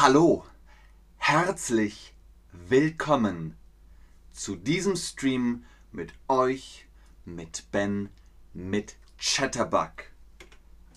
Hallo, herzlich willkommen zu diesem Stream mit euch, mit Ben, mit Chatterbug.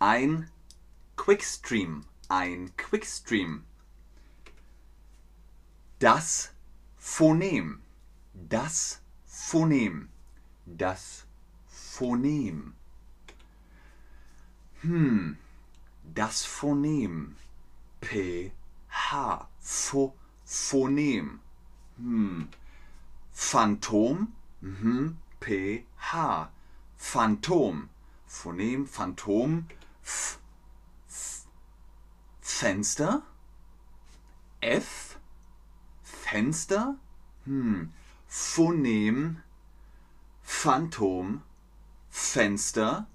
Ein Quickstream, ein Quickstream. Das Phonem, das Phonem, das Phonem. Hm, das Phonem. P, H, Pho, Phonem. Hm. Phantom, mhm. P, H. Phantom. Phonem, Phantom. F, Fenster. F, Fenster. Hm. Phonem, Phantom, Fenster.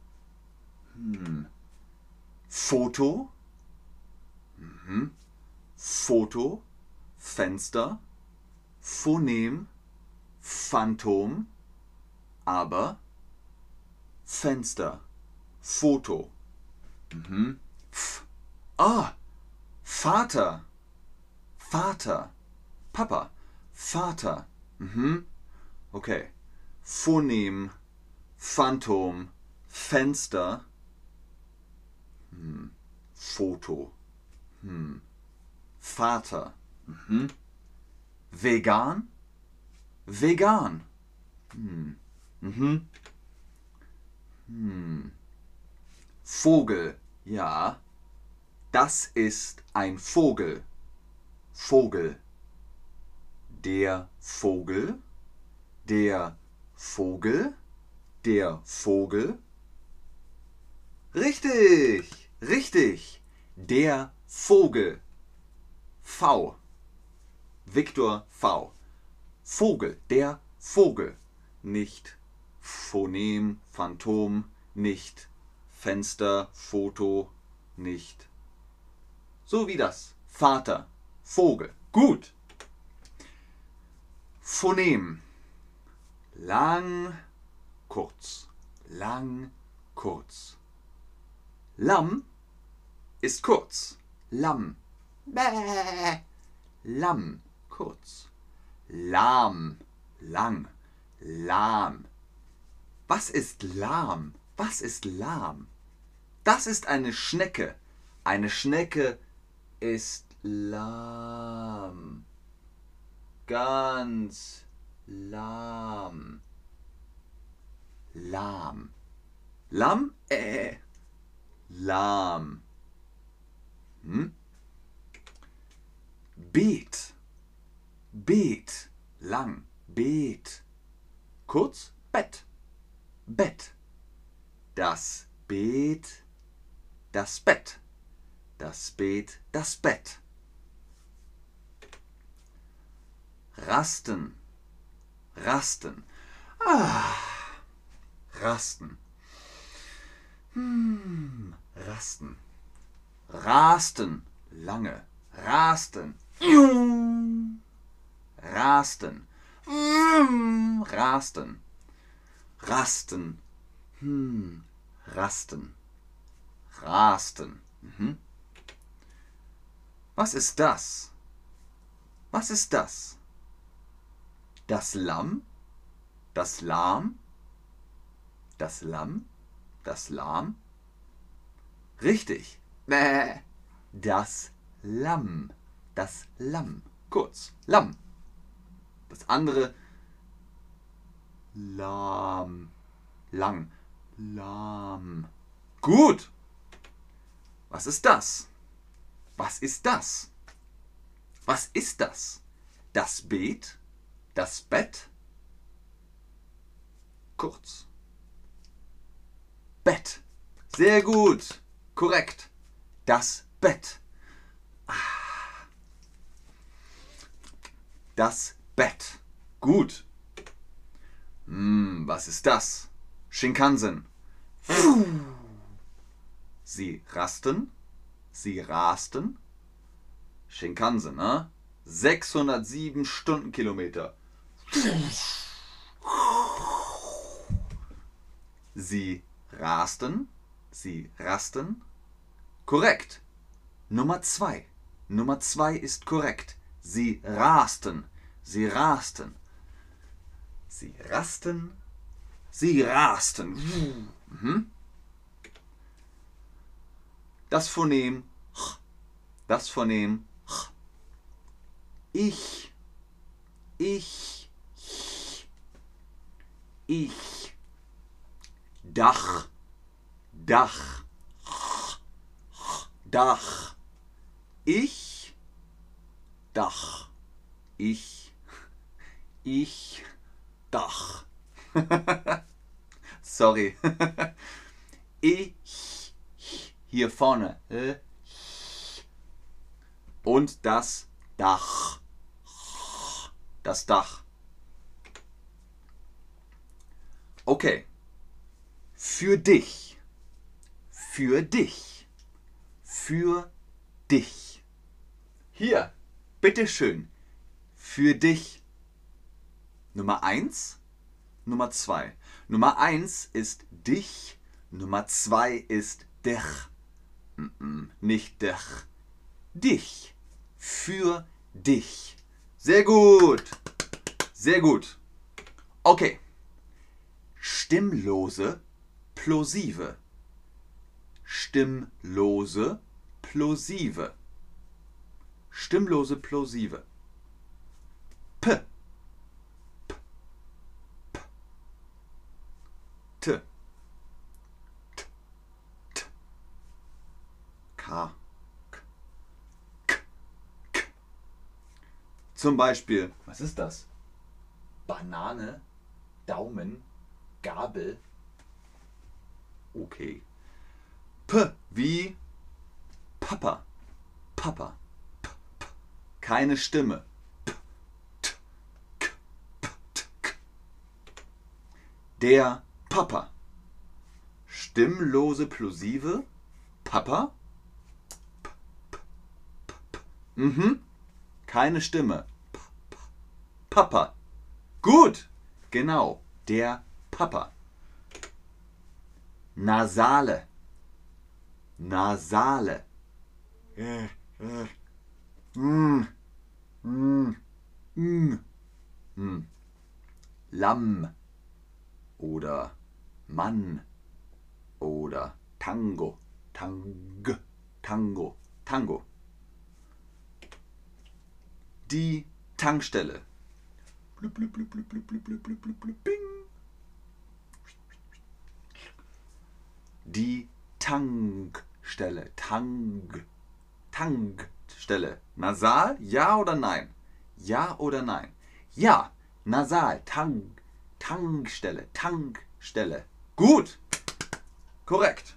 Hm. Foto. Foto, Fenster, Phonem, Phantom, aber Fenster, Foto. Mhm. F. Ah, Vater, Vater, Papa, Vater. Mhm. Okay. Phonem, Phantom, Fenster, hm. Foto. Hm. Vater. Mhm. Vegan? Vegan. Hm. Mhm. Hm. Vogel. Ja. Das ist ein Vogel. Vogel. Der Vogel. Der Vogel. Der Vogel. Richtig. Richtig. Der Vogel. V. Viktor V. Vogel, der Vogel. Nicht Phonem, Phantom, nicht Fenster, Foto, nicht. So wie das. Vater, Vogel. Gut. Phonem. Lang, kurz. Lang, kurz. Lamm ist kurz. Lamm. Bäh. Lamm. Kurz. Lahm. Lang. Lahm. Was ist lahm? Was ist lahm? Das ist eine Schnecke. Eine Schnecke ist lahm. Ganz lahm. Lahm. Lamm? Äh. Lahm. Hm? Beet. Beet. Lang. Beet. Kurz Bett. Bett. Das Beet. Das Bett. Das Beet. Das Bett. Rasten. Rasten. Ah. Rasten. Hm. Rasten rasten lange, rasten, rasten, rasten, rasten, hm, rasten, rasten. Mhm. Was ist das? Was ist das? Das Lamm? Das Lahm? Das Lamm? Das Lahm? Richtig. Das Lamm. Das Lamm. Kurz. Lamm. Das andere lahm. Lang. Lahm. Gut. Was ist das? Was ist das? Was ist das? Das Beet? Das Bett? Kurz. Bett. Sehr gut. Korrekt das Bett. Das Bett. Gut. Hm, was ist das? Shinkansen. Sie rasten. Sie rasten. Shinkansen, ne? 607 Stundenkilometer. Sie rasten. Sie rasten. Korrekt. Nummer zwei. Nummer zwei ist korrekt. Sie rasten. Sie rasten. Sie rasten. Sie rasten. Mhm. Das Phonem. Das Phonem. Ich. Ich. Ich. Dach. Dach. Dach. Ich. Dach. Ich. Ich. Dach. Sorry. ich. Hier vorne. Und das Dach. Das Dach. Okay. Für dich. Für dich. Für dich. Hier, bitteschön. Für dich. Nummer eins. Nummer zwei. Nummer eins ist dich. Nummer zwei ist dich. Nicht dich. Dich. Für dich. Sehr gut. Sehr gut. Okay. Stimmlose Plosive. Stimmlose Plosive. Stimmlose Plosive. P. P. P. T. T. T. K. K. K. K. Zum Beispiel, was ist das? Banane, Daumen, Gabel. Okay. P wie Papa. Papa. P, p. Keine Stimme. Der Papa. Stimmlose Plosive. Papa. Mhm. Keine Stimme. Papa. Gut. Genau. Der Papa. Nasale. Nasale. Mm. Mm. Mm. Mm. Lamm oder Mann oder Tango. Tang. Tango. Tango. Die Tankstelle. Blub, blub, blub, blub, blub, blub, blub, blub, blub, bing. Die Tankstelle. Tank. Tankstelle. Nasal? Ja oder nein? Ja oder nein? Ja. Nasal. Tank. Tankstelle. Tankstelle. Gut. Korrekt.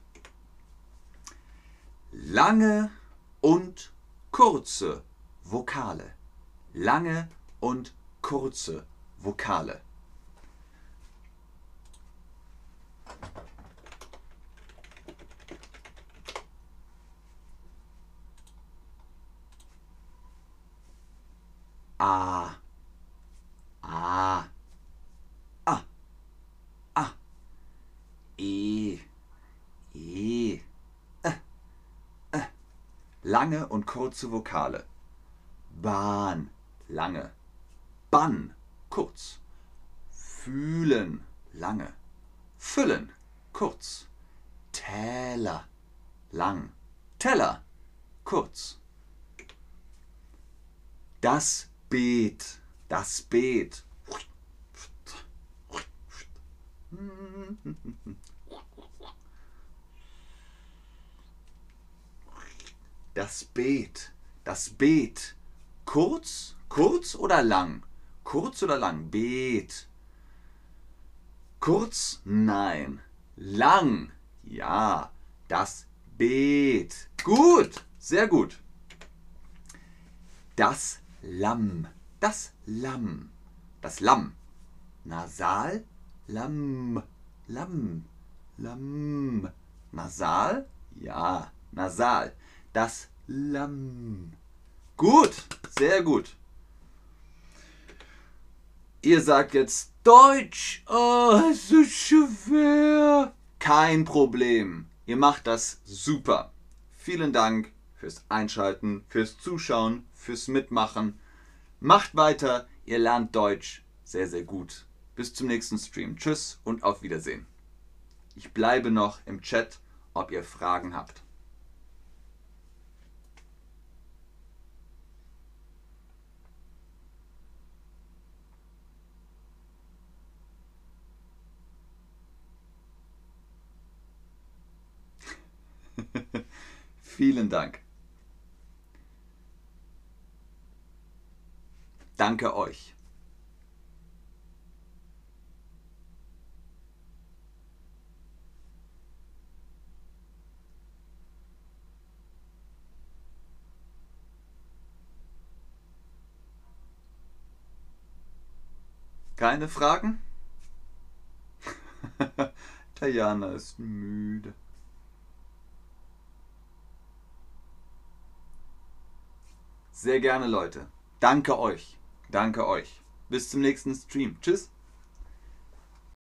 Lange und kurze Vokale. Lange und kurze Vokale. A. A. A. A. E. E. Ä. Ä. Lange und kurze Vokale. Bahn. Lange. Bann. Kurz. Fühlen. Lange. Füllen. Kurz. Täler. Lang. Teller. Kurz. Das Beet, das Beet. Das Beet, das Beet. Kurz, kurz oder lang? Kurz oder lang? Beet. Kurz? Nein. Lang? Ja. Das Beet. Gut, sehr gut. Das Lamm. Das Lamm. Das Lamm. Nasal. Lamm. Lamm. Lamm. Nasal? Ja, nasal. Das Lamm. Gut, sehr gut. Ihr sagt jetzt Deutsch. Oh, so schwer. Kein Problem. Ihr macht das super. Vielen Dank fürs Einschalten, fürs Zuschauen, fürs Mitmachen. Macht weiter, ihr lernt Deutsch sehr, sehr gut. Bis zum nächsten Stream. Tschüss und auf Wiedersehen. Ich bleibe noch im Chat, ob ihr Fragen habt. Vielen Dank. Danke euch. Keine Fragen? Tajana ist müde. Sehr gerne, Leute. Danke euch. Danke euch. Bis zum nächsten Stream. Tschüss.